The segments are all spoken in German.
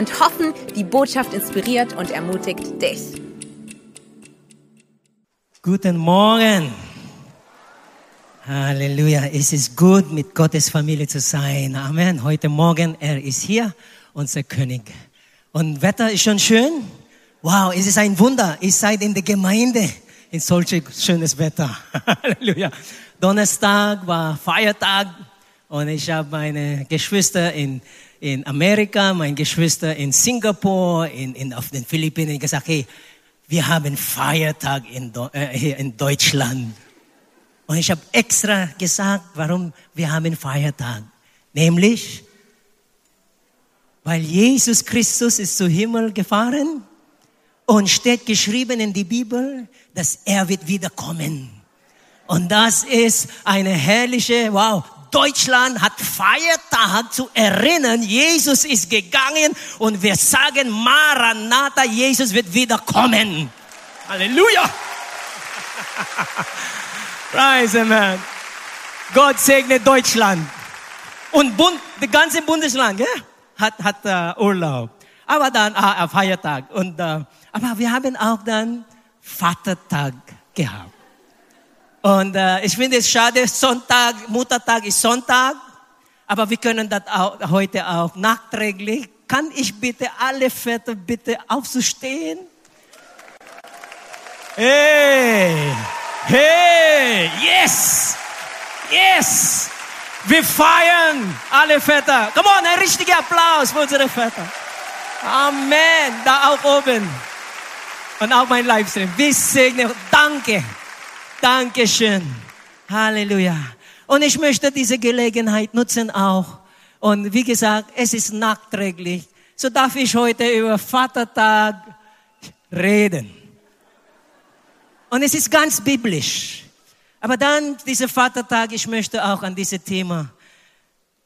und hoffen, die Botschaft inspiriert und ermutigt dich. Guten Morgen. Halleluja. Es ist gut, mit Gottes Familie zu sein. Amen. Heute Morgen, er ist hier, unser König. Und Wetter ist schon schön. Wow, es ist ein Wunder. Ihr seid in der Gemeinde in solches schönes Wetter. Halleluja. Donnerstag war Feiertag und ich habe meine Geschwister in in Amerika, meine Geschwister in Singapur, in, in, auf den Philippinen gesagt, hey, wir haben Feiertag in, äh, hier in Deutschland. Und ich habe extra gesagt, warum wir haben Feiertag. Nämlich, weil Jesus Christus ist zu Himmel gefahren und steht geschrieben in die Bibel, dass er wird wiederkommen. Und das ist eine herrliche, wow, Deutschland hat Feiertag zu erinnern, Jesus ist gegangen und wir sagen Maranatha, Jesus wird wiederkommen. Halleluja! Praise the man. Gott segne Deutschland. Und Bund, das ganze Bundesland ja, hat, hat uh, Urlaub. Aber dann uh, Feiertag. Und, uh, aber wir haben auch dann Vatertag gehabt. Und äh, ich finde es schade, Sonntag, Muttertag ist Sonntag, aber wir können das auch, heute auch nachträglich. Kann ich bitte alle Väter bitte aufzustehen? Hey, hey, yes, yes. Wir feiern alle Väter. Come on, ein richtiger Applaus für unsere Väter. Amen. Da auch oben. Und auch mein Livestream. Wir segnen. Danke. Dankeschön. Halleluja. Und ich möchte diese Gelegenheit nutzen auch. Und wie gesagt, es ist nachträglich. So darf ich heute über Vatertag reden. Und es ist ganz biblisch. Aber dann, dieser Vatertag, ich möchte auch an dieses Thema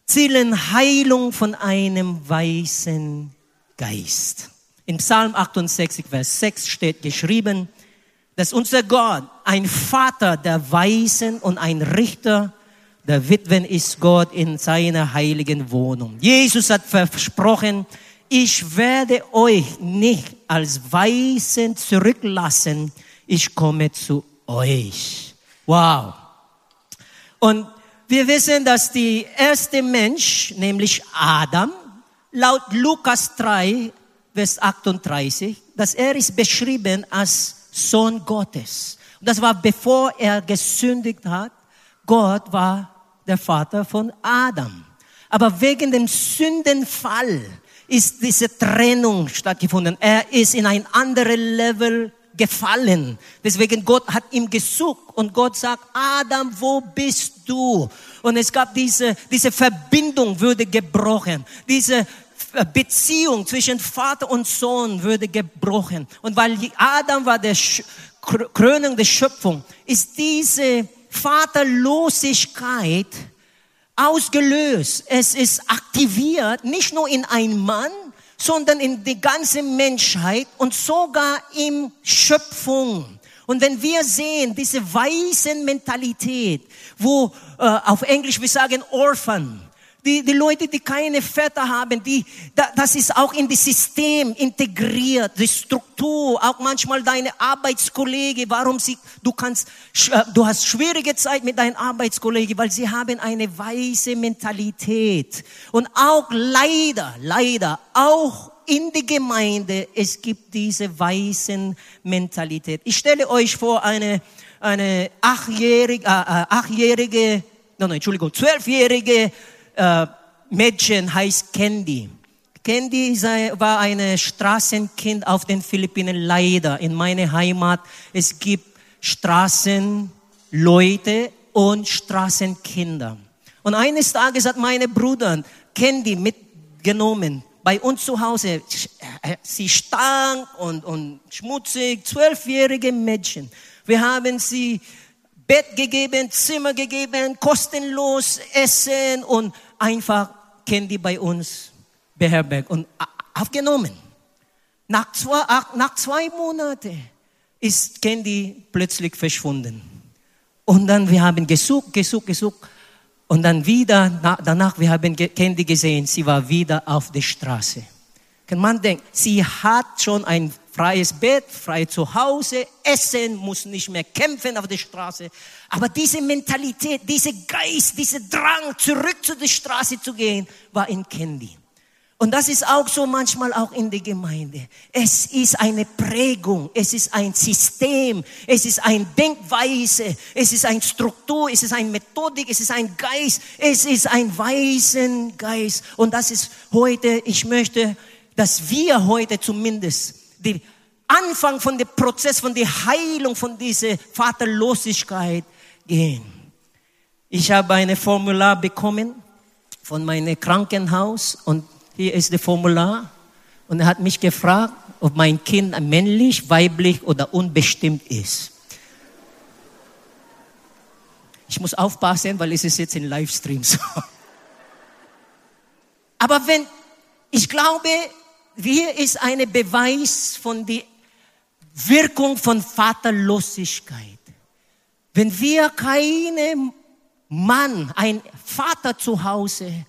zielen Heilung von einem weißen Geist. In Psalm 68, Vers 6 steht geschrieben, dass unser Gott ein Vater der Weisen und ein Richter der Witwen ist Gott in seiner heiligen Wohnung. Jesus hat versprochen, ich werde euch nicht als Weisen zurücklassen, ich komme zu euch. Wow. Und wir wissen, dass die erste Mensch, nämlich Adam, laut Lukas 3, Vers 38, dass er ist beschrieben als Sohn Gottes. Und das war bevor er gesündigt hat. Gott war der Vater von Adam. Aber wegen dem Sündenfall ist diese Trennung stattgefunden. Er ist in ein anderes Level gefallen. Deswegen Gott hat ihm gesucht und Gott sagt, Adam, wo bist du? Und es gab diese, diese Verbindung würde gebrochen. Diese Beziehung zwischen Vater und Sohn würde gebrochen. Und weil Adam war der Krönung der Schöpfung, ist diese Vaterlosigkeit ausgelöst. Es ist aktiviert, nicht nur in ein Mann, sondern in die ganze Menschheit und sogar in Schöpfung. Und wenn wir sehen, diese weißen Mentalität, wo äh, auf Englisch wir sagen Orphan, die, die Leute, die keine Väter haben, die, das ist auch in das System integriert, die Struktur, auch manchmal deine Arbeitskollege, warum sie, du kannst, äh, du hast schwierige Zeit mit deinen Arbeitskollegen, weil sie haben eine weise Mentalität. Und auch leider, leider, auch in der Gemeinde, es gibt diese weisen Mentalität. Ich stelle euch vor, eine, eine achtjährige, äh, äh achtjährige, nein, nein, Entschuldigung, zwölfjährige äh, Mädchen heißt Candy. Candy war ein Straßenkind auf den Philippinen, leider. In meiner Heimat, es gibt Straßenleute und Straßenkinder. Und eines Tages hat meine Bruder Candy mitgenommen bei uns zu Hause. sie stank und, und schmutzig, zwölfjährige Mädchen. Wir haben sie Bett gegeben, Zimmer gegeben, kostenlos Essen und einfach Candy bei uns beherbergt und aufgenommen. Nach zwei, nach zwei Monaten ist Candy plötzlich verschwunden. Und dann wir haben gesucht, gesucht, gesucht. Und dann wieder, danach, wir haben Candy gesehen, sie war wieder auf der Straße. Kann man denken, sie hat schon ein freies Bett, frei zu Hause, essen, muss nicht mehr kämpfen auf der Straße. Aber diese Mentalität, dieser Geist, dieser Drang, zurück zu der Straße zu gehen, war in Candy. Und das ist auch so manchmal auch in der Gemeinde. Es ist eine Prägung, es ist ein System, es ist eine Denkweise, es ist eine Struktur, es ist eine Methodik, es ist ein Geist, es ist ein weisen Geist. Und das ist heute, ich möchte, dass wir heute zumindest den Anfang von dem Prozess, von der Heilung von dieser Vaterlosigkeit gehen. Ich habe eine Formular bekommen von meinem Krankenhaus und hier ist das Formular. Und er hat mich gefragt, ob mein Kind männlich, weiblich oder unbestimmt ist. Ich muss aufpassen, weil es ist jetzt in Livestream so. Aber wenn, ich glaube, hier ist ein Beweis von der Wirkung von Vaterlosigkeit. Wenn wir keinen Mann, ein Vater zu Hause,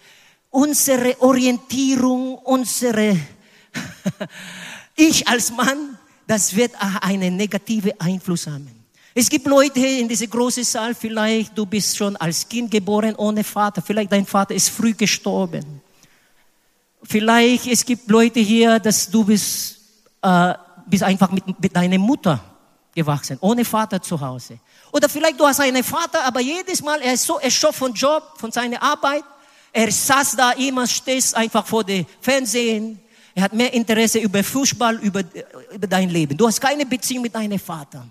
unsere Orientierung, unsere Ich als Mann, das wird einen negativen Einfluss haben. Es gibt Leute in diesem großen Saal, vielleicht du bist schon als Kind geboren ohne Vater, vielleicht dein Vater ist früh gestorben. Vielleicht es gibt Leute hier, dass du bist, äh, bist einfach mit, mit deiner Mutter gewachsen, ohne Vater zu Hause. Oder vielleicht du hast einen Vater, aber jedes Mal er ist so erschöpft von Job, von seiner Arbeit. Er saß da immer, stehst einfach vor dem Fernsehen. Er hat mehr Interesse über Fußball, über, über dein Leben. Du hast keine Beziehung mit deinem Vater.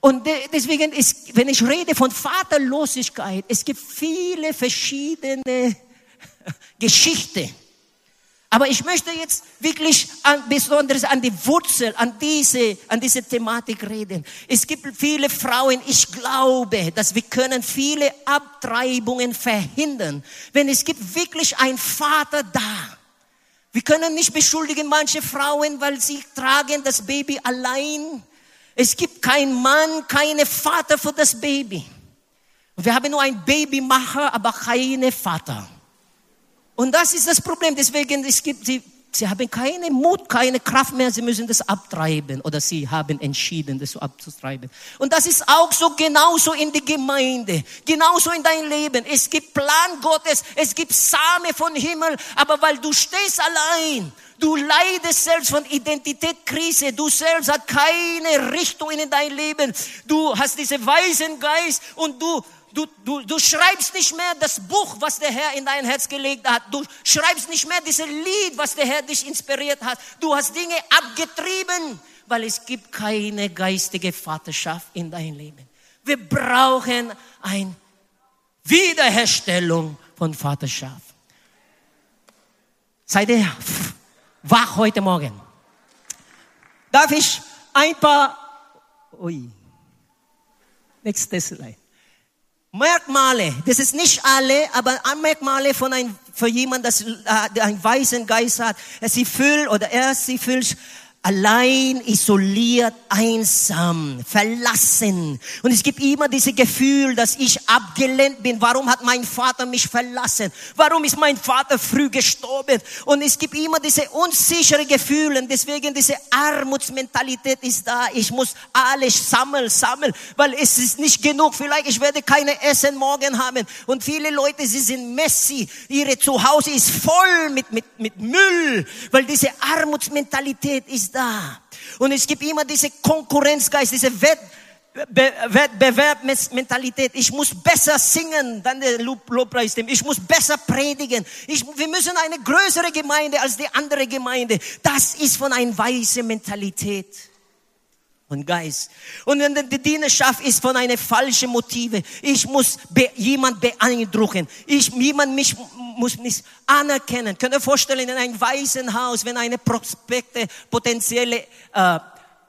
Und deswegen ist, wenn ich rede von Vaterlosigkeit, es gibt viele verschiedene Geschichten aber ich möchte jetzt wirklich an, besonders an die Wurzel, an diese, an diese Thematik reden. Es gibt viele Frauen, ich glaube, dass wir können viele Abtreibungen verhindern, wenn es gibt wirklich ein Vater da. Wir können nicht beschuldigen manche Frauen, weil sie tragen das Baby allein. Es gibt keinen Mann, keinen Vater für das Baby. Wir haben nur einen Babymacher, aber keinen Vater. Und das ist das Problem. Deswegen, es gibt, sie, sie haben keinen Mut, keine Kraft mehr. Sie müssen das abtreiben oder sie haben entschieden, das so abzutreiben. Und das ist auch so genauso in der Gemeinde, genauso in dein Leben. Es gibt Plan Gottes, es gibt Same von Himmel, aber weil du stehst allein, Du leidest selbst von Identitätskrise. Du selbst hast keine Richtung in dein Leben. Du hast diesen weisen Geist und du Du, du, du schreibst nicht mehr das Buch, was der Herr in dein Herz gelegt hat. Du schreibst nicht mehr dieses Lied, was der Herr dich inspiriert hat. Du hast Dinge abgetrieben, weil es gibt keine geistige Vaterschaft in dein Leben. Wir brauchen eine Wiederherstellung von Vaterschaft. Seid ihr wach heute Morgen? Darf ich ein paar, ui, nächstes Slide. Merkmale, das ist nicht alle, aber Merkmale von ein, für jemand, das äh, einen weißen Geist hat, sie fühlt oder er sie fühlt allein, isoliert, einsam, verlassen. Und es gibt immer dieses Gefühl, dass ich abgelehnt bin. Warum hat mein Vater mich verlassen? Warum ist mein Vater früh gestorben? Und es gibt immer diese unsichere Gefühle. Deswegen diese Armutsmentalität ist da. Ich muss alles sammeln, sammeln, weil es ist nicht genug. Vielleicht ich werde keine Essen morgen haben. Und viele Leute, sie sind messy. Ihre Zuhause ist voll mit, mit, mit Müll, weil diese Armutsmentalität ist da. Und es gibt immer diese Konkurrenzgeist, diese Wett, Wettbewerbsmentalität. Ich muss besser singen, dann der Lobpreis. Ich muss besser predigen. Ich, wir müssen eine größere Gemeinde als die andere Gemeinde. Das ist von einer weißen Mentalität. Und Geist. Und wenn die Dienerschaft ist von einer falschen Motive, ich muss be jemand beeindrucken, ich, jemand mich, muss mich anerkennen. Könnt ihr vorstellen, in ein Waisenhaus, wenn eine Prospekte, potenzielle äh,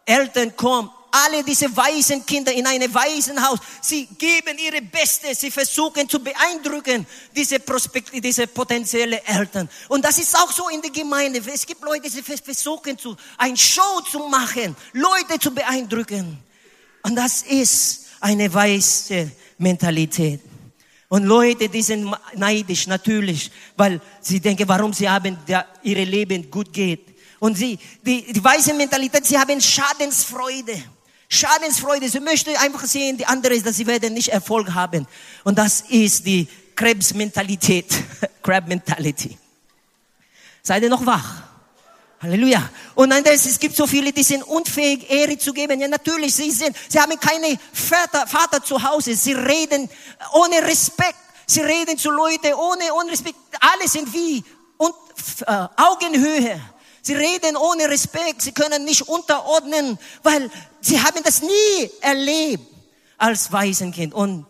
Eltern kommen, alle diese weisen Kinder in einem Waisenhaus, sie geben ihre Beste, sie versuchen zu beeindrucken, diese Prospekte, diese potenzielle Eltern. Und das ist auch so in der Gemeinde. Es gibt Leute, die versuchen zu, ein Show zu machen, Leute zu beeindrucken. Und das ist eine weise Mentalität. Und Leute, die sind neidisch natürlich, weil sie denken, warum sie haben, der, ihre Leben gut geht. Und sie, die, die weise Mentalität, sie haben Schadensfreude. Schadensfreude. Sie möchten einfach sehen, die andere ist, dass sie werden nicht Erfolg haben. Und das ist die Krebsmentalität. Crab Mentality. Seid ihr noch wach? Halleluja. Und dann, es gibt so viele, die sind unfähig, Ehre zu geben. Ja, natürlich, sie sind, sie haben keine Vater, Vater zu Hause. Sie reden ohne Respekt. Sie reden zu Leuten ohne, ohne Respekt. Alle sind wie und, äh, Augenhöhe. Sie reden ohne Respekt. Sie können nicht unterordnen, weil sie haben das nie erlebt als Waisenkind. Und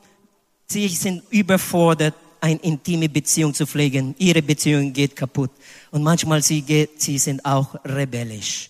sie sind überfordert, eine intime Beziehung zu pflegen. Ihre Beziehung geht kaputt. Und manchmal sie, geht, sie sind auch rebellisch.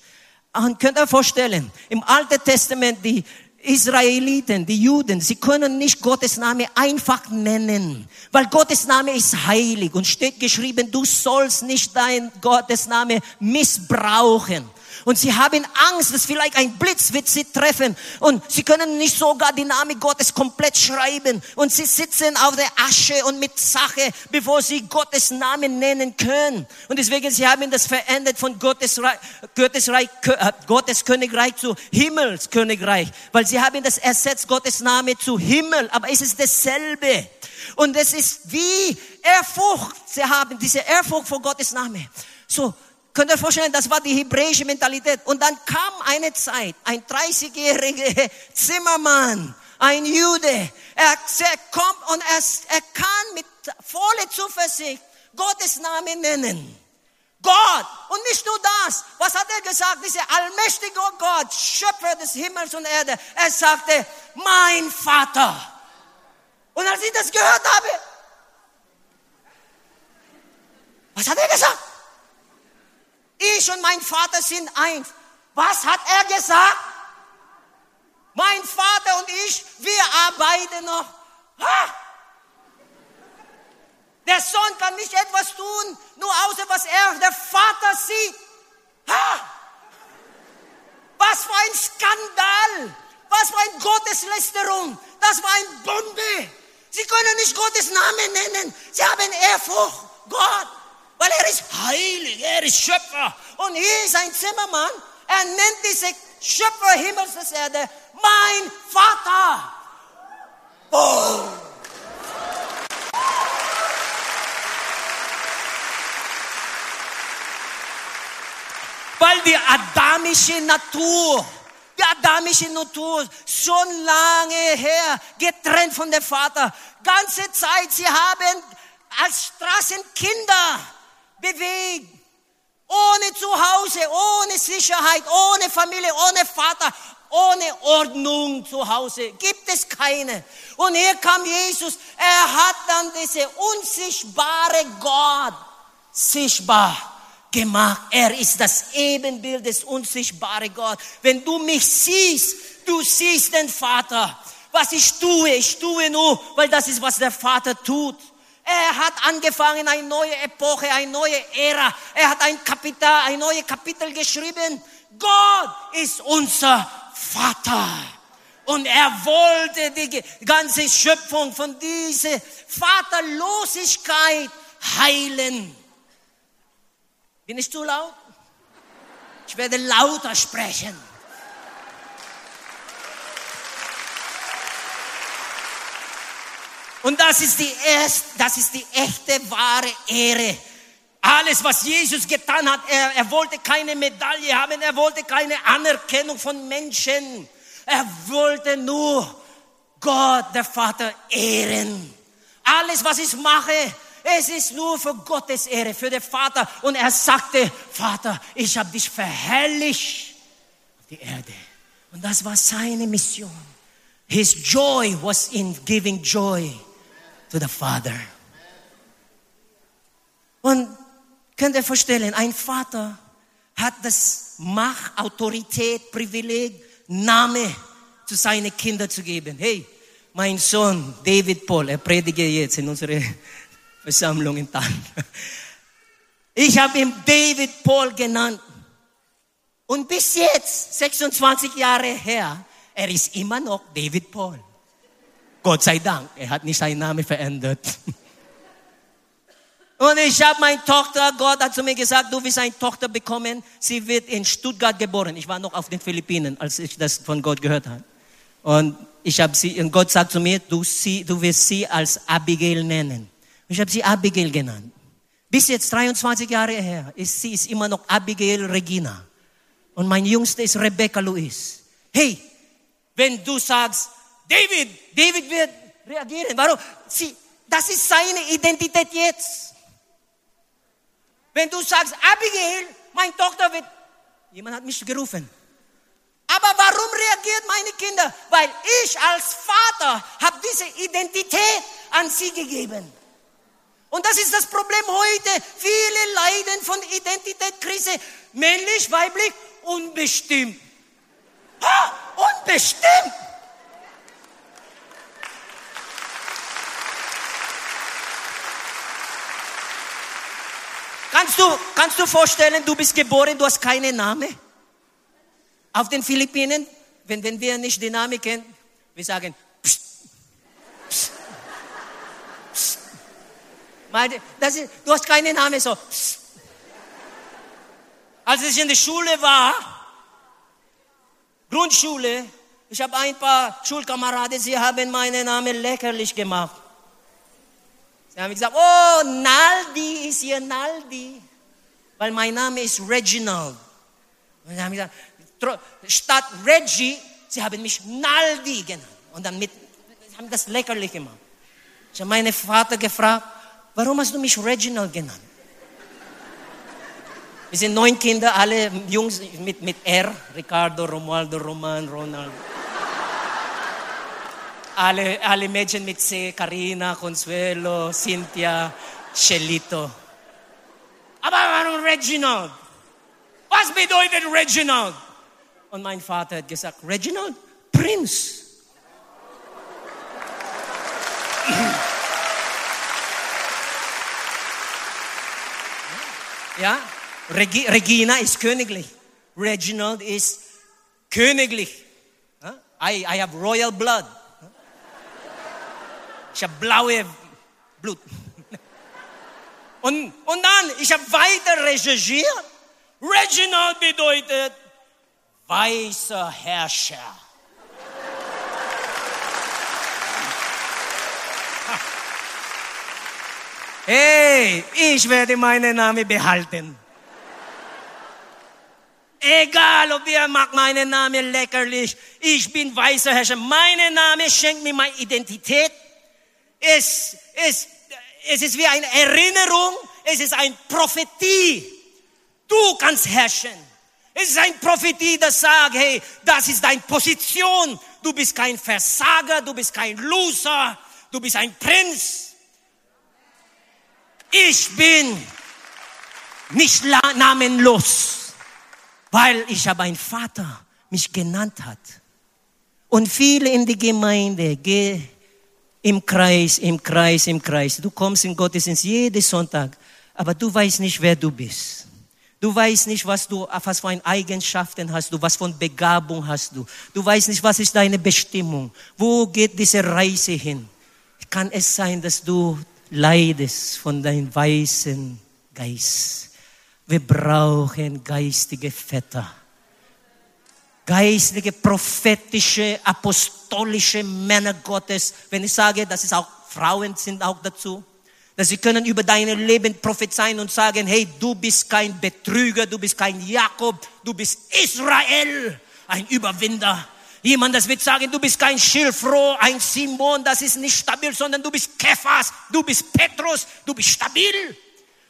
Und könnt ihr vorstellen, im Alten Testament, die Israeliten, die Juden, sie können nicht Gottes Name einfach nennen, weil Gottes Name ist heilig und steht geschrieben, du sollst nicht dein Gottes Name missbrauchen. Und sie haben Angst, dass vielleicht ein Blitz wird sie treffen. Und sie können nicht sogar die Name Gottes komplett schreiben. Und sie sitzen auf der Asche und mit Sache, bevor sie Gottes Namen nennen können. Und deswegen, sie haben das verändert von Gottes, Reich, Gottes, Reich, äh, Gottes Königreich zu Himmelskönigreich. Weil sie haben das ersetzt, Gottes Name zu Himmel. Aber es ist dasselbe. Und es ist wie Ehrfurcht. Sie haben diese Ehrfurcht vor Gottes Name. So, Könnt ihr vorstellen, das war die hebräische Mentalität. Und dann kam eine Zeit, ein 30-jähriger Zimmermann, ein Jude, er, er kommt und er, er kann mit voller Zuversicht Gottes Namen nennen. Gott. Und nicht nur das. Was hat er gesagt? Dieser allmächtige Gott, Schöpfer des Himmels und Erde. Er sagte, mein Vater. Und als ich das gehört habe, was hat er gesagt? Ich und mein Vater sind eins. Was hat er gesagt? Mein Vater und ich, wir arbeiten noch. Ha! Der Sohn kann nicht etwas tun, nur außer was er, der Vater sieht. Ha! Was für ein Skandal! Was für eine Gotteslästerung! Das war ein Bombe! Sie können nicht Gottes Namen nennen. Sie haben Ehrfurcht. Gott weil er ist heilig, er ist Schöpfer. Und hier ist ein Zimmermann, er nennt diese Schöpfer Himmels und Erde mein Vater. Oh. Weil die adamische Natur, die adamische Natur, schon lange her, getrennt von dem Vater, ganze Zeit, sie haben als Straßenkinder bewegt. Ohne Zuhause, ohne Sicherheit, ohne Familie, ohne Vater, ohne Ordnung zu Hause. Gibt es keine. Und hier kam Jesus. Er hat dann diese unsichtbare Gott sichtbar gemacht. Er ist das Ebenbild des unsichtbaren Gott. Wenn du mich siehst, du siehst den Vater. Was ich tue, ich tue nur, weil das ist, was der Vater tut. Er hat angefangen, eine neue Epoche, eine neue Ära. Er hat ein Kapitel, ein neues Kapitel geschrieben. Gott ist unser Vater. Und er wollte die ganze Schöpfung von dieser Vaterlosigkeit heilen. Bin ich zu laut? Ich werde lauter sprechen. Und das ist die erste, das ist die echte wahre Ehre. Alles, was Jesus getan hat, er, er wollte keine Medaille haben, er wollte keine Anerkennung von Menschen. Er wollte nur Gott, der Vater, ehren. Alles, was ich mache, es ist nur für Gottes Ehre, für den Vater. Und er sagte, Vater, ich habe dich verherrlicht auf die Erde. Und das war seine Mission. His joy was in giving joy to the Father. Und könnt ihr vorstellen, ein Vater hat das Macht, Autorität, Privileg, Name zu seinen Kindern zu geben. Hey, mein Sohn David Paul, er predige jetzt in unserer Versammlung in Tal. Ich habe ihn David Paul genannt. Und bis jetzt, 26 Jahre her, er ist immer noch David Paul. Gott sei Dank, er hat nicht seinen Namen verändert. Und ich habe meine Tochter, Gott hat zu mir gesagt, du wirst eine Tochter bekommen, sie wird in Stuttgart geboren. Ich war noch auf den Philippinen, als ich das von Gott gehört habe. Und ich habe sie, und Gott sagt zu mir, du, sie, du wirst sie als Abigail nennen. Ich habe sie Abigail genannt. Bis jetzt 23 Jahre her, ist sie ist immer noch Abigail Regina. Und mein Jüngster ist Rebecca Louise. Hey, wenn du sagst, David, David wird reagieren. Warum? Sie, das ist seine Identität jetzt. Wenn du sagst, Abigail, meine Tochter wird, jemand hat mich gerufen. Aber warum reagiert meine Kinder? Weil ich als Vater habe diese Identität an sie gegeben. Und das ist das Problem heute. Viele leiden von Identitätskrise. Männlich, weiblich, unbestimmt. Ha, unbestimmt. Kannst du, kannst du vorstellen, du bist geboren, du hast keinen Namen? Auf den Philippinen, wenn, wenn wir nicht den Namen kennen, wir sagen, pst, pst, pst. Das ist, du hast keinen Namen, so. Pst. Als ich in der Schule war, Grundschule, ich habe ein paar Schulkameraden, sie haben meinen Namen lächerlich gemacht. Sie haben gesagt, oh, Naldi ist hier Naldi. Weil mein Name ist Reginald. Und sie haben gesagt, statt Reggie, sie haben mich Naldi genannt. Und dann mit, sie haben das lächerlich gemacht. Ich habe meinen Vater gefragt, warum hast du mich Reginald genannt? Wir sind neun Kinder, alle Jungs mit, mit R. Ricardo, Romualdo, Roman, Ronald alle, alle Mädchen mit C, Karina, Consuelo, Cynthia, Shelito. Aber warum Reginald? Was bedeutet Reginald? Und mein Vater hat gesagt, Reginald, Prinz. ja, Regi Regina ist königlich. Reginald ist königlich. I, I have royal blood. Ich habe blaue Blut. Und, und dann, ich habe weiter recherchiert. Reginald bedeutet weißer Herrscher. Hey, ich werde meinen Namen behalten. Egal, ob ihr mag meinen Namen leckerlich. Ich bin weißer Herrscher. Mein Name schenkt mir meine Identität. Es, es, es ist wie eine Erinnerung, es ist eine Prophetie. Du kannst herrschen. Es ist eine Prophetie, das sagt, hey, das ist deine Position. Du bist kein Versager, du bist kein Loser, du bist ein Prinz. Ich bin nicht namenlos, weil ich habe einen Vater mich genannt hat. Und viele in die Gemeinde gehen im Kreis, im Kreis, im Kreis. Du kommst in Gottesdienst jeden Sonntag, aber du weißt nicht, wer du bist. Du weißt nicht, was du, was für Eigenschaften hast du, was eine Begabung hast du. Du weißt nicht, was ist deine Bestimmung. Wo geht diese Reise hin? Kann es sein, dass du leidest von deinem weißen Geist? Wir brauchen geistige Väter geistliche, prophetische, apostolische Männer Gottes. Wenn ich sage, das ist auch Frauen sind auch dazu, dass sie können über dein Leben prophezeien und sagen, hey, du bist kein Betrüger, du bist kein Jakob, du bist Israel, ein Überwinder. Jemand, das wird sagen, du bist kein Schilfroh, ein Simon, das ist nicht stabil, sondern du bist Kephas, du bist Petrus, du bist stabil.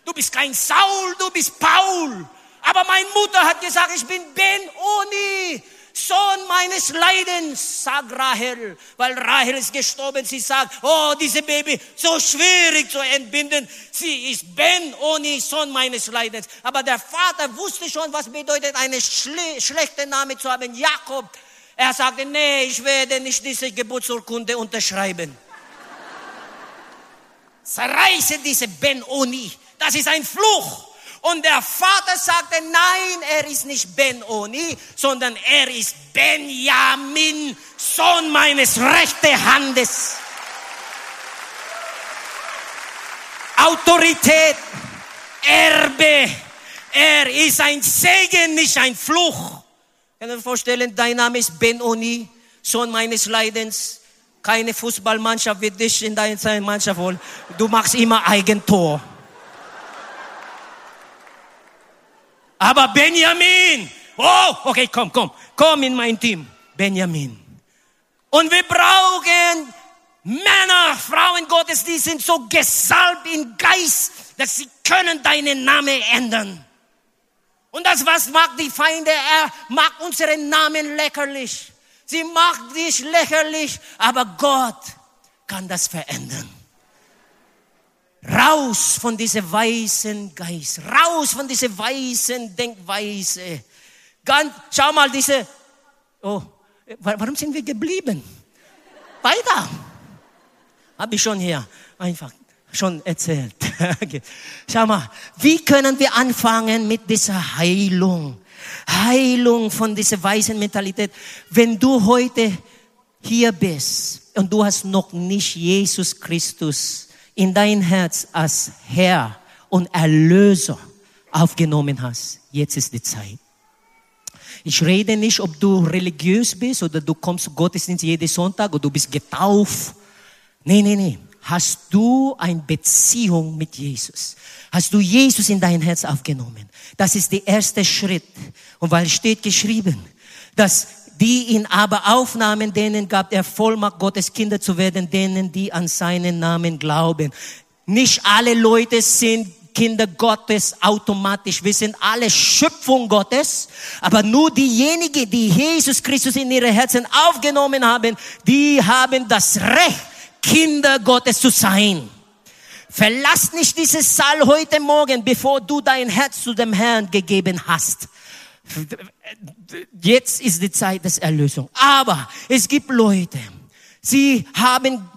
Du bist kein Saul, du bist Paul. Aber meine Mutter hat gesagt, ich bin Ben Oni. Sohn meines Leidens, sagt Rahel, weil Rahel ist gestorben. Sie sagt, oh, diese Baby, so schwierig zu entbinden. Sie ist Ben-Oni, Sohn meines Leidens. Aber der Vater wusste schon, was bedeutet, eine schle schlechte Name zu haben, Jakob. Er sagte, nee, ich werde nicht diese Geburtsurkunde unterschreiben. Zerreiße diese Ben-Oni. Das ist ein Fluch. Und der Vater sagte, nein, er ist nicht Ben-Oni, sondern er ist Benjamin, Sohn meines rechten Handes. Autorität, Erbe, er ist ein Segen, nicht ein Fluch. Kann dir vorstellen, dein Name ist Ben-Oni, Sohn meines Leidens. Keine Fußballmannschaft wird dich in deiner Mannschaft holen. Du machst immer Eigentor. Aber Benjamin, oh, okay, komm, komm, komm in mein Team. Benjamin. Und wir brauchen Männer, Frauen Gottes, die sind so gesalbt in Geist, dass sie können deinen Namen ändern. Und das, was macht die Feinde? Er macht unseren Namen lächerlich. Sie macht dich lächerlich, aber Gott kann das verändern. Raus von diesem weißen Geist, raus von dieser weißen Denkweise. Ganz, schau mal, diese, oh, warum sind wir geblieben? Weiter. Habe ich schon hier einfach schon erzählt. Schau mal, wie können wir anfangen mit dieser Heilung? Heilung von dieser weißen Mentalität. Wenn du heute hier bist und du hast noch nicht Jesus Christus in dein Herz als Herr und Erlöser aufgenommen hast, jetzt ist die Zeit. Ich rede nicht, ob du religiös bist oder du kommst zu Gottesdienst jeden Sonntag oder du bist getauft. Nee, nee, nee. Hast du eine Beziehung mit Jesus? Hast du Jesus in dein Herz aufgenommen? Das ist der erste Schritt. Und weil steht geschrieben, dass die ihn aber aufnahmen, denen gab er Vollmacht, Gottes Kinder zu werden, denen, die an seinen Namen glauben. Nicht alle Leute sind Kinder Gottes automatisch. Wir sind alle Schöpfung Gottes, aber nur diejenigen, die Jesus Christus in ihre Herzen aufgenommen haben, die haben das Recht, Kinder Gottes zu sein. Verlass nicht dieses Saal heute Morgen, bevor du dein Herz zu dem Herrn gegeben hast. Jetzt ist die Zeit des Erlösung. Aber es gibt Leute, sie haben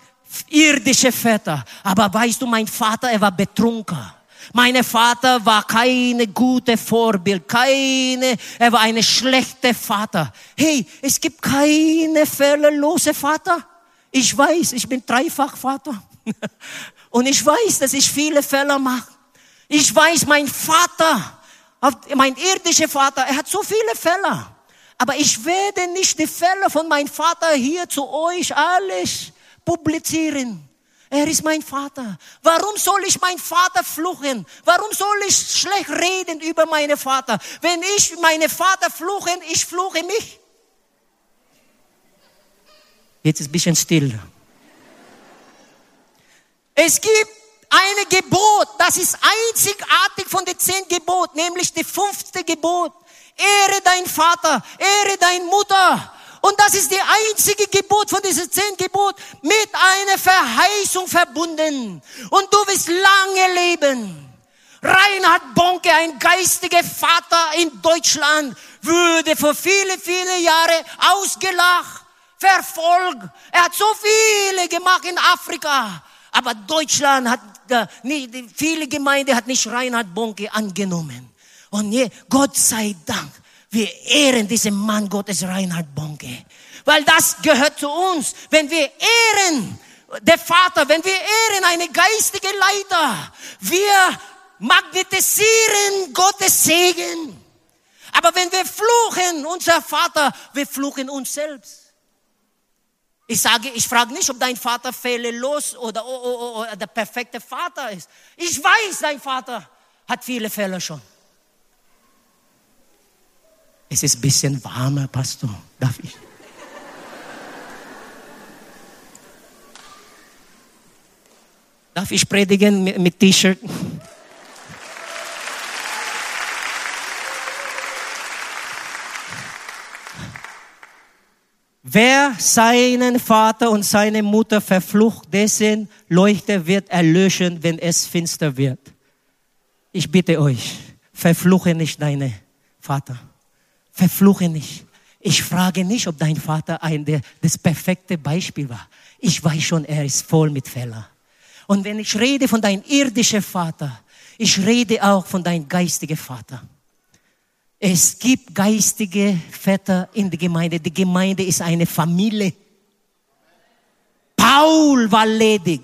irdische Väter. Aber weißt du, mein Vater, er war betrunken. Mein Vater war keine gute Vorbild, keine, er war eine schlechte Vater. Hey, es gibt keine fehlerlose Vater. Ich weiß, ich bin dreifach Vater. Und ich weiß, dass ich viele Fehler mache. Ich weiß, mein Vater, mein irdischer Vater, er hat so viele Fälle. Aber ich werde nicht die Fälle von meinem Vater hier zu euch alles publizieren. Er ist mein Vater. Warum soll ich meinen Vater fluchen? Warum soll ich schlecht reden über meinen Vater? Wenn ich meinen Vater fluchen, ich fluche mich. Jetzt ist ein bisschen still. Es gibt eine Gebot, das ist einzigartig von den zehn Geboten, nämlich das fünfte Gebot. Ehre dein Vater, ehre deine Mutter. Und das ist die einzige Gebot von diesen zehn Geboten mit einer Verheißung verbunden. Und du wirst lange leben. Reinhard Bonke, ein geistiger Vater in Deutschland, würde vor viele, viele Jahre ausgelacht, verfolgt. Er hat so viele gemacht in Afrika. Aber Deutschland hat, äh, nicht, viele Gemeinden hat nicht Reinhard Bonke angenommen. Und je, Gott sei Dank, wir ehren diesen Mann Gottes Reinhard Bonke. Weil das gehört zu uns. Wenn wir ehren, der Vater, wenn wir ehren eine geistige Leiter, wir magnetisieren Gottes Segen. Aber wenn wir fluchen, unser Vater, wir fluchen uns selbst. Ich sage, ich frage nicht, ob dein Vater fehlerlos oder oh, oh, oh, oh, der perfekte Vater ist. Ich weiß, dein Vater hat viele Fehler schon. Es ist ein bisschen warmer, Pastor. Darf ich? Darf ich predigen mit, mit T-Shirt? Wer seinen Vater und seine Mutter verflucht, dessen Leuchte wird erlöschen, wenn es finster wird. Ich bitte euch, verfluche nicht deine Vater. Verfluche nicht. Ich frage nicht, ob dein Vater ein der, das perfekte Beispiel war. Ich weiß schon, er ist voll mit Fehlern. Und wenn ich rede von deinem irdischen Vater, ich rede auch von deinem geistigen Vater. Es gibt geistige Väter in der Gemeinde. Die Gemeinde ist eine Familie. Paul war ledig.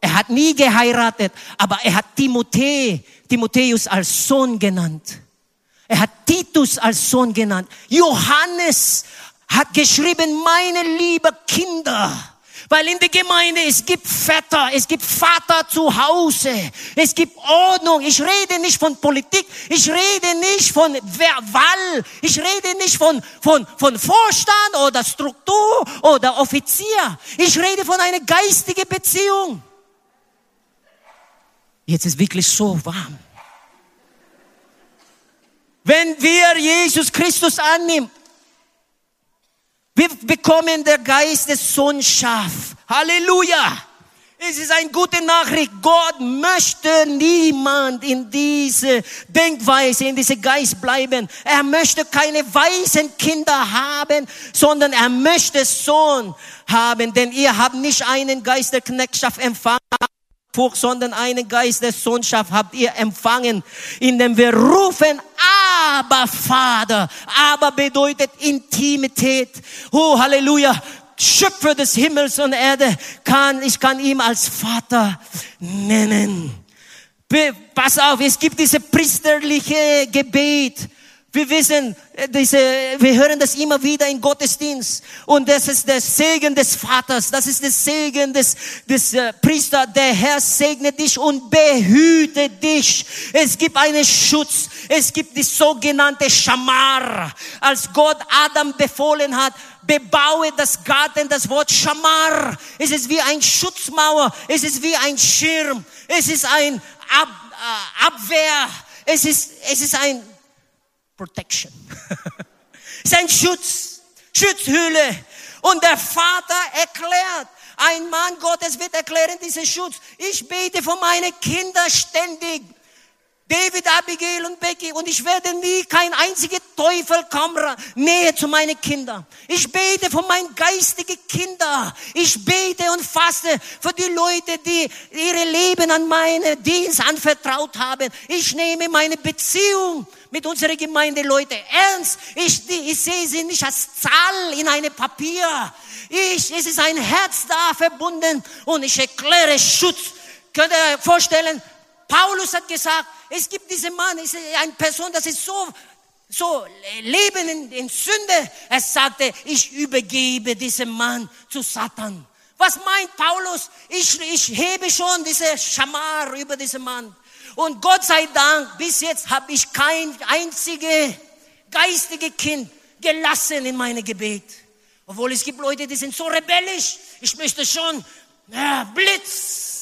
Er hat nie geheiratet, aber er hat Timothä, Timotheus als Sohn genannt. Er hat Titus als Sohn genannt. Johannes hat geschrieben, meine lieben Kinder. Weil in der Gemeinde, es gibt Väter, es gibt Vater zu Hause, es gibt Ordnung. Ich rede nicht von Politik, ich rede nicht von Wahl, ich rede nicht von, von, von Vorstand oder Struktur oder Offizier. Ich rede von einer geistigen Beziehung. Jetzt ist wirklich so warm. Wenn wir Jesus Christus annehmen, wir bekommen der Geist des Sohnschaft. Halleluja! Es ist eine gute Nachricht. Gott möchte niemand in diese Denkweise, in diese Geist bleiben. Er möchte keine weisen Kinder haben, sondern er möchte Sohn haben, denn ihr habt nicht einen Geist der Knechtschaft empfangen Furcht, sondern einen Geist der Sohnschaft habt ihr empfangen, in dem wir rufen, aber Vater. Aber bedeutet Intimität. Oh, Halleluja. Schöpfer des Himmels und Erde kann, ich kann ihm als Vater nennen. Pass auf, es gibt diese priesterliche Gebet wir wissen, äh, diese, wir hören das immer wieder im Gottesdienst. Und das ist der Segen des Vaters. Das ist der Segen des, des äh, Priester. Der Herr segne dich und behüte dich. Es gibt einen Schutz. Es gibt die sogenannte Schamar. Als Gott Adam befohlen hat, bebaue das Garten, das Wort Schamar. Es ist wie ein Schutzmauer. Es ist wie ein Schirm. Es ist ein Ab, äh, Abwehr. Es ist, es ist ein Protection. Sein Schutz, Schutzhülle. Und der Vater erklärt, ein Mann Gottes wird erklären diesen Schutz. Ich bete für meine Kinder ständig. David, Abigail und Becky. Und ich werde nie, kein einziger Teufel kommen näher zu meinen Kindern. Ich bete für meine geistigen Kinder. Ich bete und faste für die Leute, die ihre Leben an meinen Dienst anvertraut haben. Ich nehme meine Beziehung mit unserer Gemeinde Leute ernst. Ich, ich sehe sie nicht als Zahl in einem Papier. Ich, es ist ein Herz da verbunden und ich erkläre Schutz. Könnt ihr euch vorstellen, Paulus hat gesagt, es gibt diesen Mann, ist eine Person, das ist so, so Leben in, in Sünde. Er sagte, ich übergebe diesen Mann zu Satan. Was meint Paulus? Ich, ich hebe schon diese Schamar über diesen Mann. Und Gott sei Dank, bis jetzt habe ich kein einziges geistige Kind gelassen in meine Gebet. Obwohl es gibt Leute, die sind so rebellisch. Ich möchte schon ja, Blitz,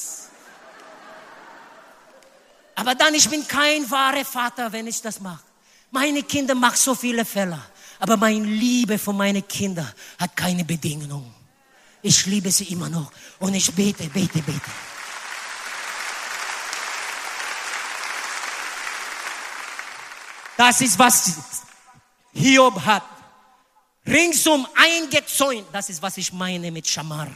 aber dann, ich bin kein wahrer Vater, wenn ich das mache. Meine Kinder machen so viele Fehler. Aber meine Liebe für meine Kinder hat keine Bedingungen. Ich liebe sie immer noch. Und ich bete, bete, bete. Das ist, was Hiob hat. Ringsum eingezäunt. Das ist, was ich meine mit Schamar.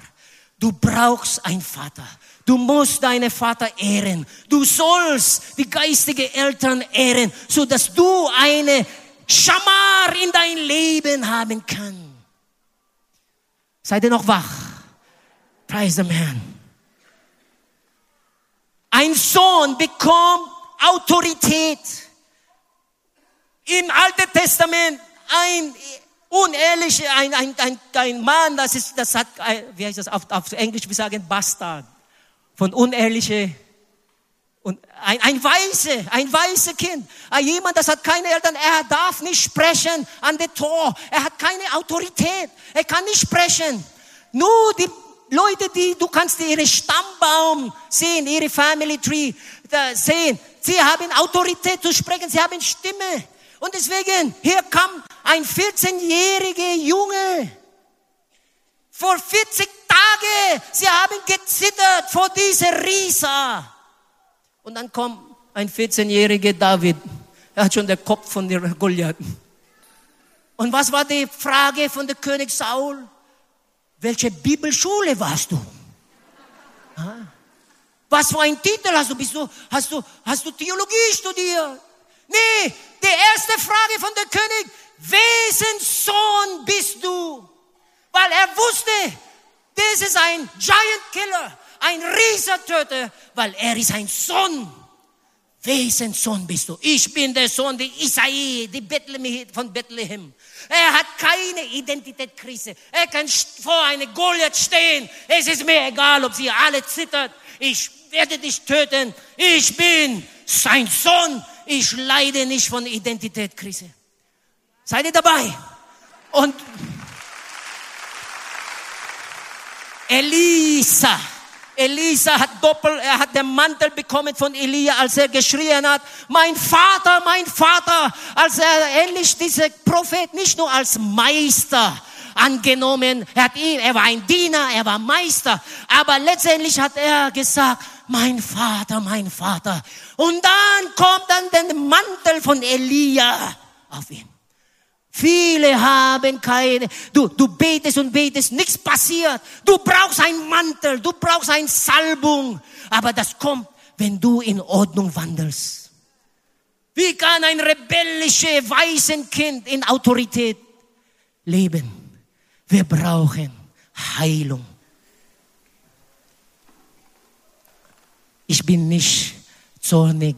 Du brauchst einen Vater. Du musst deinen Vater ehren. Du sollst die geistigen Eltern ehren, so dass du eine Schamar in dein Leben haben kannst. Seid ihr noch wach? Preis dem Herrn. Ein Sohn bekommt Autorität. Im Alten Testament ein unehrlich, ein, ein, ein, ein Mann, das ist, das hat, wie heißt das auf, auf Englisch, wir sagen Bastard. Von unehrliche, und ein, ein Weise, ein weise Kind, jemand, das hat keine Eltern, er darf nicht sprechen an der Tor, er hat keine Autorität, er kann nicht sprechen. Nur die Leute, die, du kannst ihren Stammbaum sehen, ihre Family Tree sehen, sie haben Autorität zu sprechen, sie haben Stimme. Und deswegen, hier kam ein 14-jähriger Junge, vor 40 Tagen, sie haben gezittert vor dieser Rieser. Und dann kommt ein 14-jähriger David. Er hat schon den Kopf von der Goliath. Und was war die Frage von der König Saul? Welche Bibelschule warst du? Was für ein Titel hast du? Bist du, hast du, hast du Theologie studiert? Nee, die erste Frage von der König, wessen Sohn bist du? Weil er wusste, das ist ein Giant Killer, ein Riesentöter, weil er ist ein Sohn. Wessen Sohn bist du? Ich bin der Sohn der Isai, die Bethlehem, von Bethlehem. Er hat keine Identitätskrise. Er kann vor eine Goliath stehen. Es ist mir egal, ob sie alle zittert. Ich werde dich töten. Ich bin sein Sohn. Ich leide nicht von Identitätskrise. Seid ihr dabei? Und Elisa, Elisa hat doppelt, er hat den Mantel bekommen von Elia, als er geschrien hat, mein Vater, mein Vater, als er endlich dieser Prophet nicht nur als Meister angenommen, er hat ihn, er war ein Diener, er war Meister, aber letztendlich hat er gesagt, mein Vater, mein Vater. Und dann kommt dann der Mantel von Elia auf ihn. Viele haben keine, du, du betest und betest, nichts passiert. Du brauchst einen Mantel, du brauchst eine Salbung. Aber das kommt, wenn du in Ordnung wandelst. Wie kann ein rebellisches, weißes Kind in Autorität leben? Wir brauchen Heilung. Ich bin nicht zornig.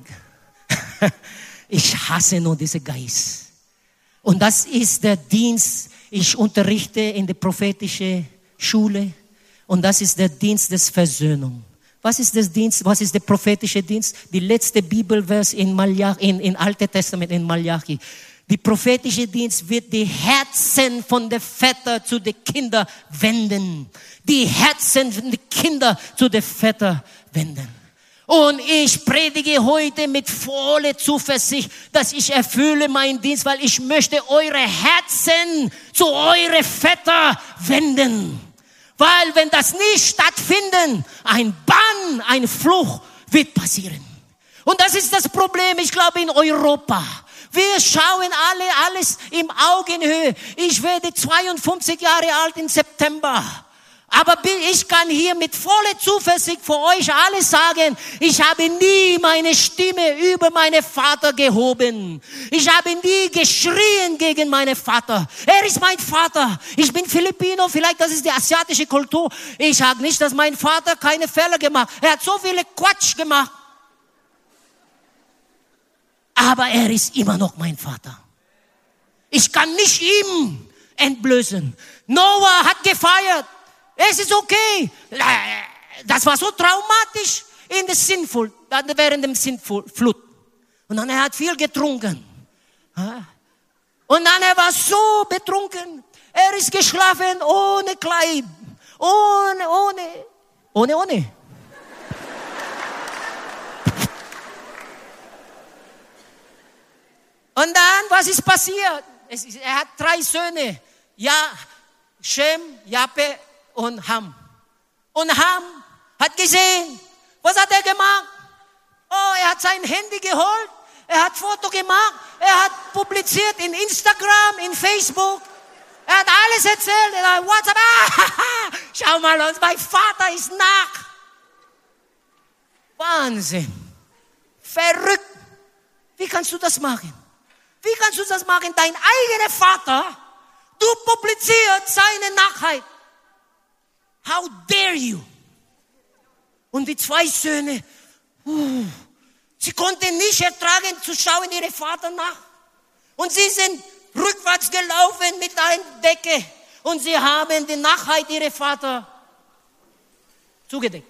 Ich hasse nur diesen Geist. Und das ist der Dienst. Ich unterrichte in der prophetischen Schule. Und das ist der Dienst des Versöhnung. Was ist das Dienst? Was ist der prophetische Dienst? Die letzte Bibelvers in Malachi, in, in Alte Testament in Malachi. Die prophetische Dienst wird die Herzen von der Väter zu den Kindern wenden. Die Herzen von den Kindern zu den Vätern wenden. Und ich predige heute mit voller Zuversicht, dass ich erfülle meinen Dienst, weil ich möchte eure Herzen zu eure Väter wenden. Weil wenn das nicht stattfindet, ein Bann, ein Fluch wird passieren. Und das ist das Problem, ich glaube, in Europa. Wir schauen alle alles im Augenhöhe. Ich werde 52 Jahre alt im September. Aber ich kann hier mit voller Zuversicht für euch alle sagen, ich habe nie meine Stimme über meinen Vater gehoben. Ich habe nie geschrien gegen meinen Vater. Er ist mein Vater. Ich bin Filipino, vielleicht das ist die asiatische Kultur. Ich sage nicht, dass mein Vater keine Fehler gemacht. Er hat so viele Quatsch gemacht. Aber er ist immer noch mein Vater. Ich kann nicht ihm entblößen. Noah hat gefeiert. Es ist okay. Das war so traumatisch in der Sinnflut, während dem Sinnflut. Und dann er hat viel getrunken. Und dann er war so betrunken. Er ist geschlafen ohne Kleid. Ohne, ohne, ohne, ohne. Und dann, was ist passiert? Ist, er hat drei Söhne. Ja, Shem, Jape und Ham. Und Ham hat gesehen, was hat er gemacht? Oh, er hat sein Handy geholt, er hat Foto gemacht, er hat publiziert in Instagram, in Facebook. Er hat alles erzählt, er hat WhatsApp, ah, schau mal, mein Vater ist nach. Wahnsinn. Verrückt. Wie kannst du das machen? Wie kannst du das machen? Dein eigener Vater, du publizierst seine Nachheit. How dare you? Und die zwei Söhne, uh, sie konnten nicht ertragen zu schauen ihre Vater nach. Und sie sind rückwärts gelaufen mit einer Decke und sie haben die Nachheit ihrer Vater zugedeckt.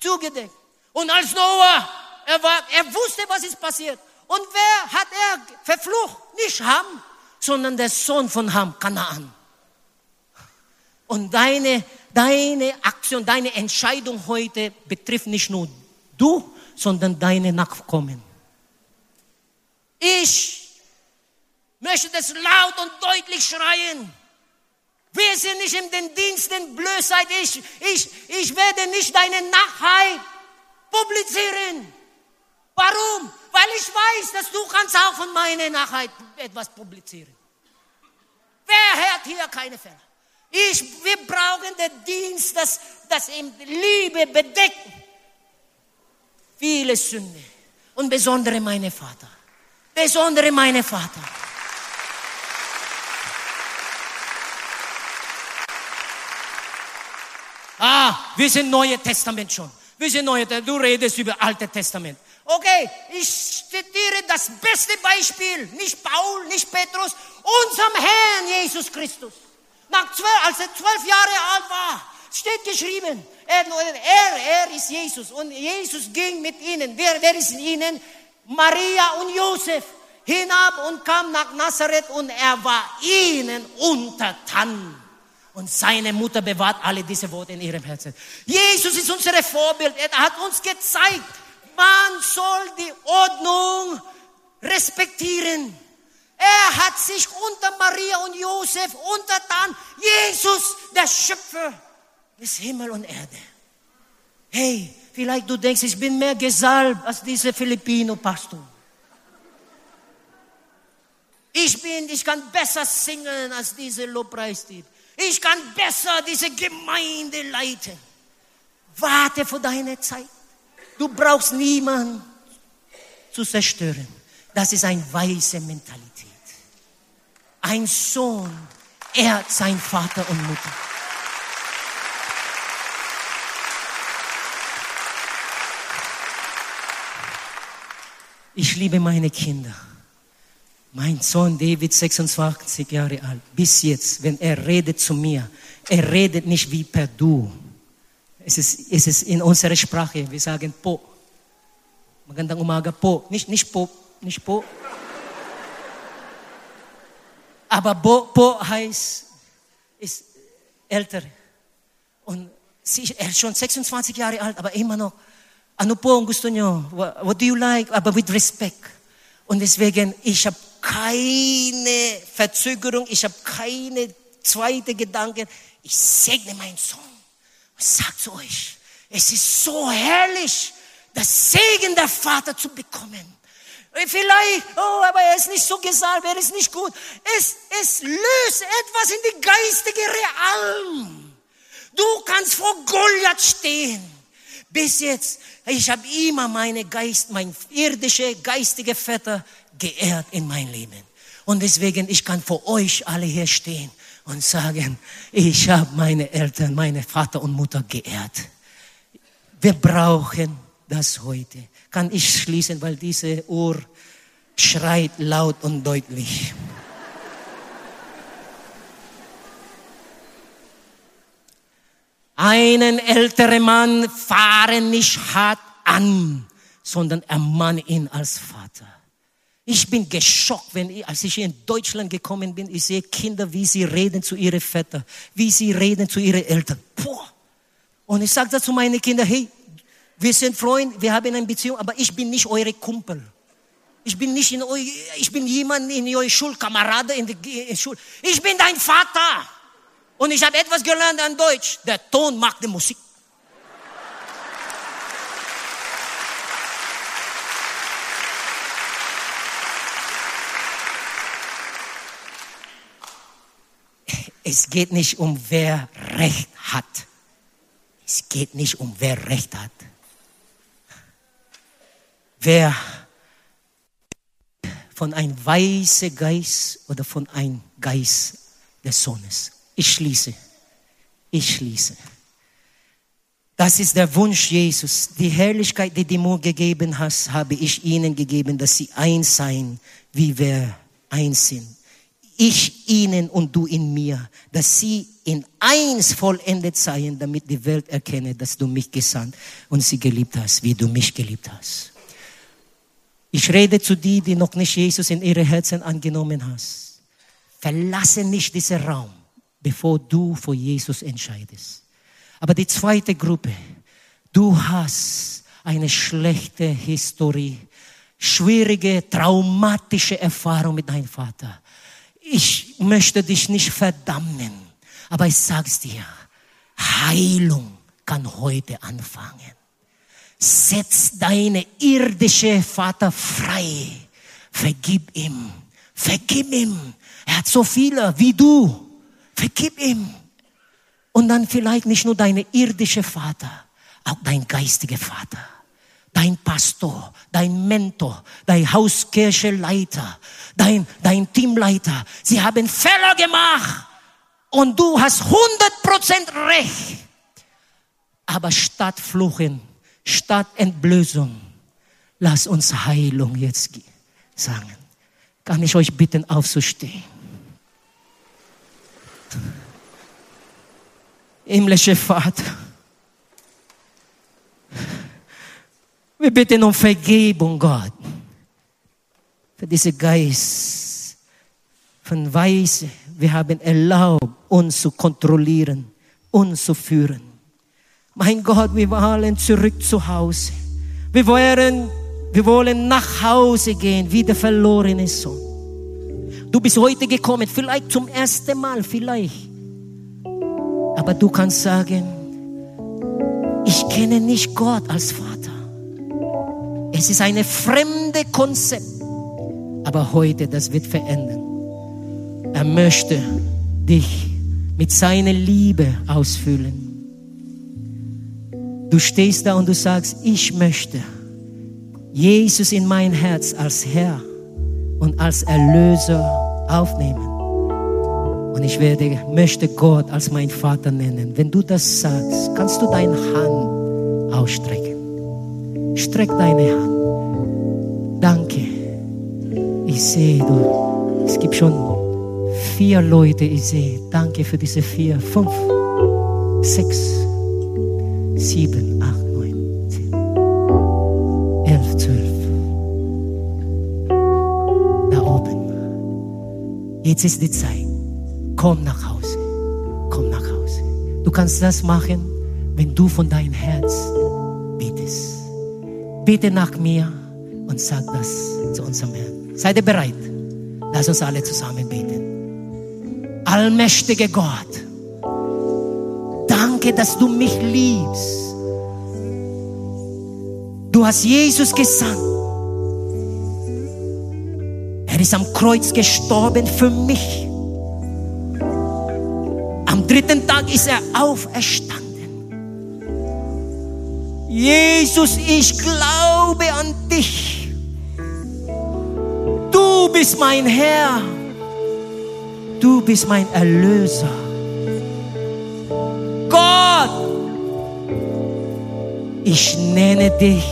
Zugedeckt. Und als Noah, er, war, er wusste, was ist passiert. Und wer hat er verflucht? Nicht Ham, sondern der Sohn von Ham, Kanaan. Und deine, deine Aktion, deine Entscheidung heute betrifft nicht nur du, sondern deine Nachkommen. Ich möchte das laut und deutlich schreien. Wir sind nicht in den Diensten Blößheit. Ich, ich, ich werde nicht deine Nachheit publizieren. Warum? Weil ich weiß, dass du kannst auch von meiner Nachheit etwas publizieren. Wer hört hier keine Fälle? Ich, wir brauchen den Dienst, das, das in Liebe bedeckt viele Sünde. Und besondere meine Vater. Besondere meine Vater. Ah, wir sind Neue Testament schon. Wir sind Neue Du redest über Alte Testament. Okay, ich zitiere das beste Beispiel. Nicht Paul, nicht Petrus, unserem Herrn Jesus Christus. Nach zwölf, als er zwölf Jahre alt war, steht geschrieben, er, er, er ist Jesus und Jesus ging mit ihnen. Wer, wer ist in ihnen? Maria und Josef hinab und kam nach Nazareth und er war ihnen untertan. Und seine Mutter bewahrt alle diese Worte in ihrem Herzen. Jesus ist unser Vorbild. Er hat uns gezeigt, man soll die Ordnung respektieren. Er hat sich unter Maria und Josef untertan. Jesus, der Schöpfer des Himmel und Erde. Hey, vielleicht du denkst, ich bin mehr gesalbt als dieser Filipino-Pastor. Ich bin, ich kann besser singen als diese Lobpreisteam. Ich kann besser diese Gemeinde leiten. Warte für deine Zeit. Du brauchst niemanden zu zerstören. Das ist eine weise Mentalität. Ein Sohn ehrt sein Vater und Mutter. Ich liebe meine Kinder. Mein Sohn David, 26 Jahre alt, bis jetzt, wenn er redet zu mir, er redet nicht wie per Du. Es ist, es ist in unserer Sprache, wir sagen po. Magandang umaga po. Nicht, nicht po, nicht po. Aber po, po heißt, ist älter. Und sie, er ist schon 26 Jahre alt, aber immer noch, ano po ang gusto nyo? What, do you like? Aber with respect. Und deswegen, ich habe keine Verzögerung, ich habe keine zweite Gedanken. Ich segne meinen Sohn. Ich sage zu euch, es ist so herrlich, das Segen der Vater zu bekommen. Vielleicht, oh, aber er ist nicht so gesalbt, er ist nicht gut. Es, es löst etwas in die geistige Realm. Du kannst vor Goliath stehen. Bis jetzt, ich habe immer meine Geist, mein irdische, geistige Vetter geehrt in mein Leben. Und deswegen, ich kann vor euch alle hier stehen und sagen, ich habe meine Eltern, meine Vater und Mutter geehrt. Wir brauchen das heute. Kann ich schließen, weil diese Uhr schreit laut und deutlich. Einen älteren Mann fahren nicht hart an, sondern ermahne ihn als Vater. Ich bin geschockt, wenn ich, als ich in Deutschland gekommen bin, ich sehe Kinder, wie sie reden zu ihren Vätern, wie sie reden zu ihren Eltern. Boah. Und ich sage zu meinen Kindern, hey, wir sind Freunde, wir haben eine Beziehung, aber ich bin nicht eure Kumpel. Ich bin nicht in eu, ich bin jemand in eurer Schulkamerade in der Schule. Ich bin dein Vater. Und ich habe etwas gelernt an Deutsch. Der Ton macht die Musik. Es geht nicht um wer Recht hat. Es geht nicht um wer Recht hat. Wer von einem weißen Geist oder von einem Geist des Sohnes. Ich schließe. Ich schließe. Das ist der Wunsch Jesus. Die Herrlichkeit, die du mir gegeben hast, habe ich ihnen gegeben, dass sie eins seien, wie wir eins sind ich ihnen und du in mir, dass sie in eins vollendet seien, damit die Welt erkenne, dass du mich gesandt und sie geliebt hast, wie du mich geliebt hast. Ich rede zu die, die noch nicht Jesus in ihre Herzen angenommen hast. Verlasse nicht diesen Raum, bevor du vor Jesus entscheidest. Aber die zweite Gruppe, du hast eine schlechte Historie, schwierige, traumatische Erfahrung mit deinem Vater ich möchte dich nicht verdammen. Aber ich sag's dir, Heilung kann heute anfangen. Setz deine irdische Vater frei. Vergib ihm. Vergib ihm. Er hat so viele wie du. Vergib ihm. Und dann vielleicht nicht nur deine irdische Vater, auch dein geistiger Vater, dein Pastor, dein Mentor, dein Hauskircheleiter, dein, dein Teamleiter. Sie haben Fehler gemacht und du hast 100% recht. Aber statt Fluchen, statt Entblößung, lass uns Heilung jetzt sagen. Kann ich euch bitten, aufzustehen? Himmlischer Vater, wir bitten um Vergebung, Gott, für diesen Geist von Weise. Wir haben erlaubt, uns zu kontrollieren, uns zu führen. Mein Gott, wir wollen zurück zu Hause. Wir wollen, wir wollen nach Hause gehen, wie der verlorene Sohn. Du bist heute gekommen, vielleicht zum ersten Mal, vielleicht. Aber du kannst sagen, ich kenne nicht Gott als Vater. Es ist eine fremde Konzept. Aber heute, das wird verändern. Er möchte dich mit seiner Liebe ausfüllen. Du stehst da und du sagst, ich möchte Jesus in mein Herz als Herr und als Erlöser aufnehmen. Und ich werde, möchte Gott als mein Vater nennen. Wenn du das sagst, kannst du deine Hand ausstrecken. Streck deine Hand. Danke. Ich sehe, du, es gibt schon vier Leute, ich sehe. Danke für diese vier, fünf, sechs, sieben, acht, neun, zehn, elf, zwölf. Da oben. Jetzt ist die Zeit. Komm nach Hause. Komm nach Hause. Du kannst das machen, wenn du von deinem Herz betest. Bete nach mir und sag das zu unserem Herrn. Seid ihr bereit? Lass uns alle zusammen beten. Allmächtiger Gott, danke, dass du mich liebst. Du hast Jesus gesandt. Er ist am Kreuz gestorben für mich. Am dritten Tag ist er auferstanden. Jesus, ich glaube an dich. Du bist mein Herr. Du bist mein Erlöser. Ich nenne dich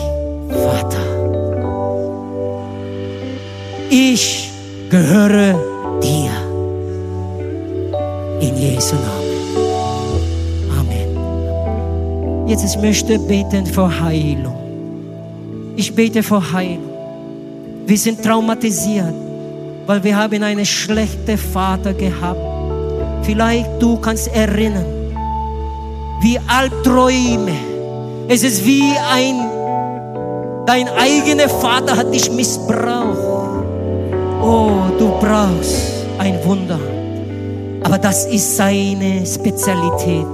Vater. Ich gehöre dir. In Jesu Namen. Amen. Jetzt ich möchte beten für Heilung. Ich bete für Heilung. Wir sind traumatisiert, weil wir haben einen schlechten Vater gehabt. Vielleicht du kannst erinnern, wie Albträume. Es ist wie ein, dein eigener Vater hat dich missbraucht. Oh, du brauchst ein Wunder. Aber das ist seine Spezialität.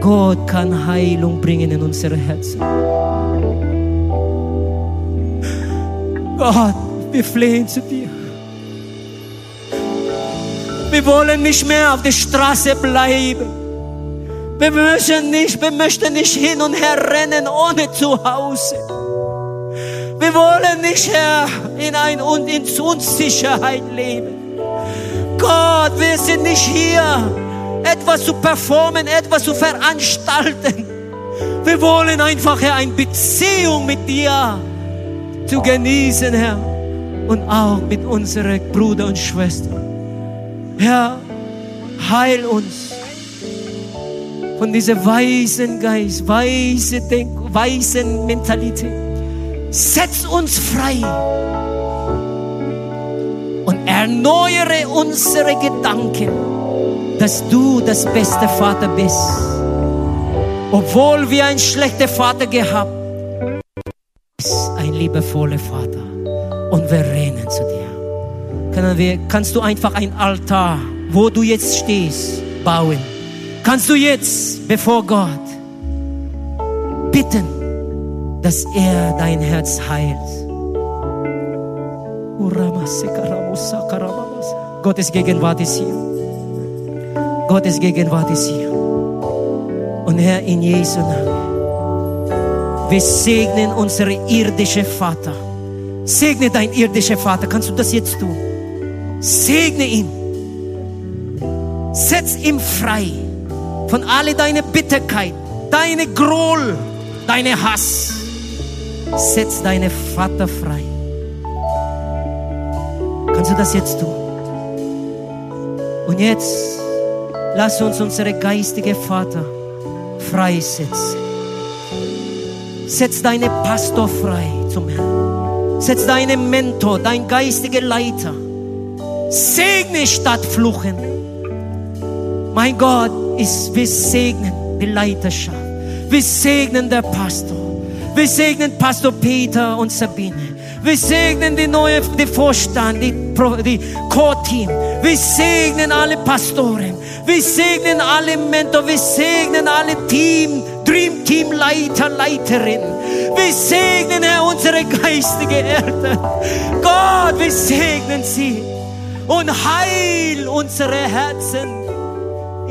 Gott kann Heilung bringen in unsere Herzen. Gott, wir flehen zu dir. Wir wollen nicht mehr auf der Straße bleiben. Wir möchten nicht, wir möchten nicht hin und her rennen ohne Zuhause. Wir wollen nicht, Herr, in ein und in Unsicherheit leben. Gott, wir sind nicht hier, etwas zu performen, etwas zu veranstalten. Wir wollen einfach, Herr, eine Beziehung mit dir zu genießen, Herr. Und auch mit unseren Brüdern und Schwestern. Herr, heil uns von dieser weisen Geist, weise Denk weisen Mentalität. Setz uns frei und erneuere unsere Gedanken, dass du das beste Vater bist. Obwohl wir einen schlechten Vater gehabt bist ein liebevoller Vater und wir rennen zu dir. Wir, kannst du einfach ein Altar, wo du jetzt stehst, bauen. Kannst du jetzt, bevor Gott, bitten, dass er dein Herz heilt. Gottes Gegenwart ist hier. Gottes Gegenwart ist hier. Und Herr, in Jesu Namen, wir segnen unsere irdische Vater. Segne dein irdischer Vater. Kannst du das jetzt tun? Segne ihn. Setz ihn frei von alle deine Bitterkeit, deine Groll, deine Hass. Setz deine Vater frei. Kannst du das jetzt tun? Und jetzt lass uns unsere geistige Vater freisetzen. Setz deine Pastor frei zum Herrn. Setz deinen Mentor, dein geistiger Leiter. Segne statt fluchen. Mein Gott, ist, wir segnen die Leiterschaft. Wir segnen der Pastor. Wir segnen Pastor Peter und Sabine. Wir segnen die neue, die Vorstand, die, die Core-Team. Wir segnen alle Pastoren. Wir segnen alle Mentor. Wir segnen alle Team, Dream Team Leiter, Leiterinnen. Wir segnen, Herr, unsere geistige Eltern. Gott, wir segnen sie und heil unsere Herzen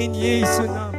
in Jesu Namen.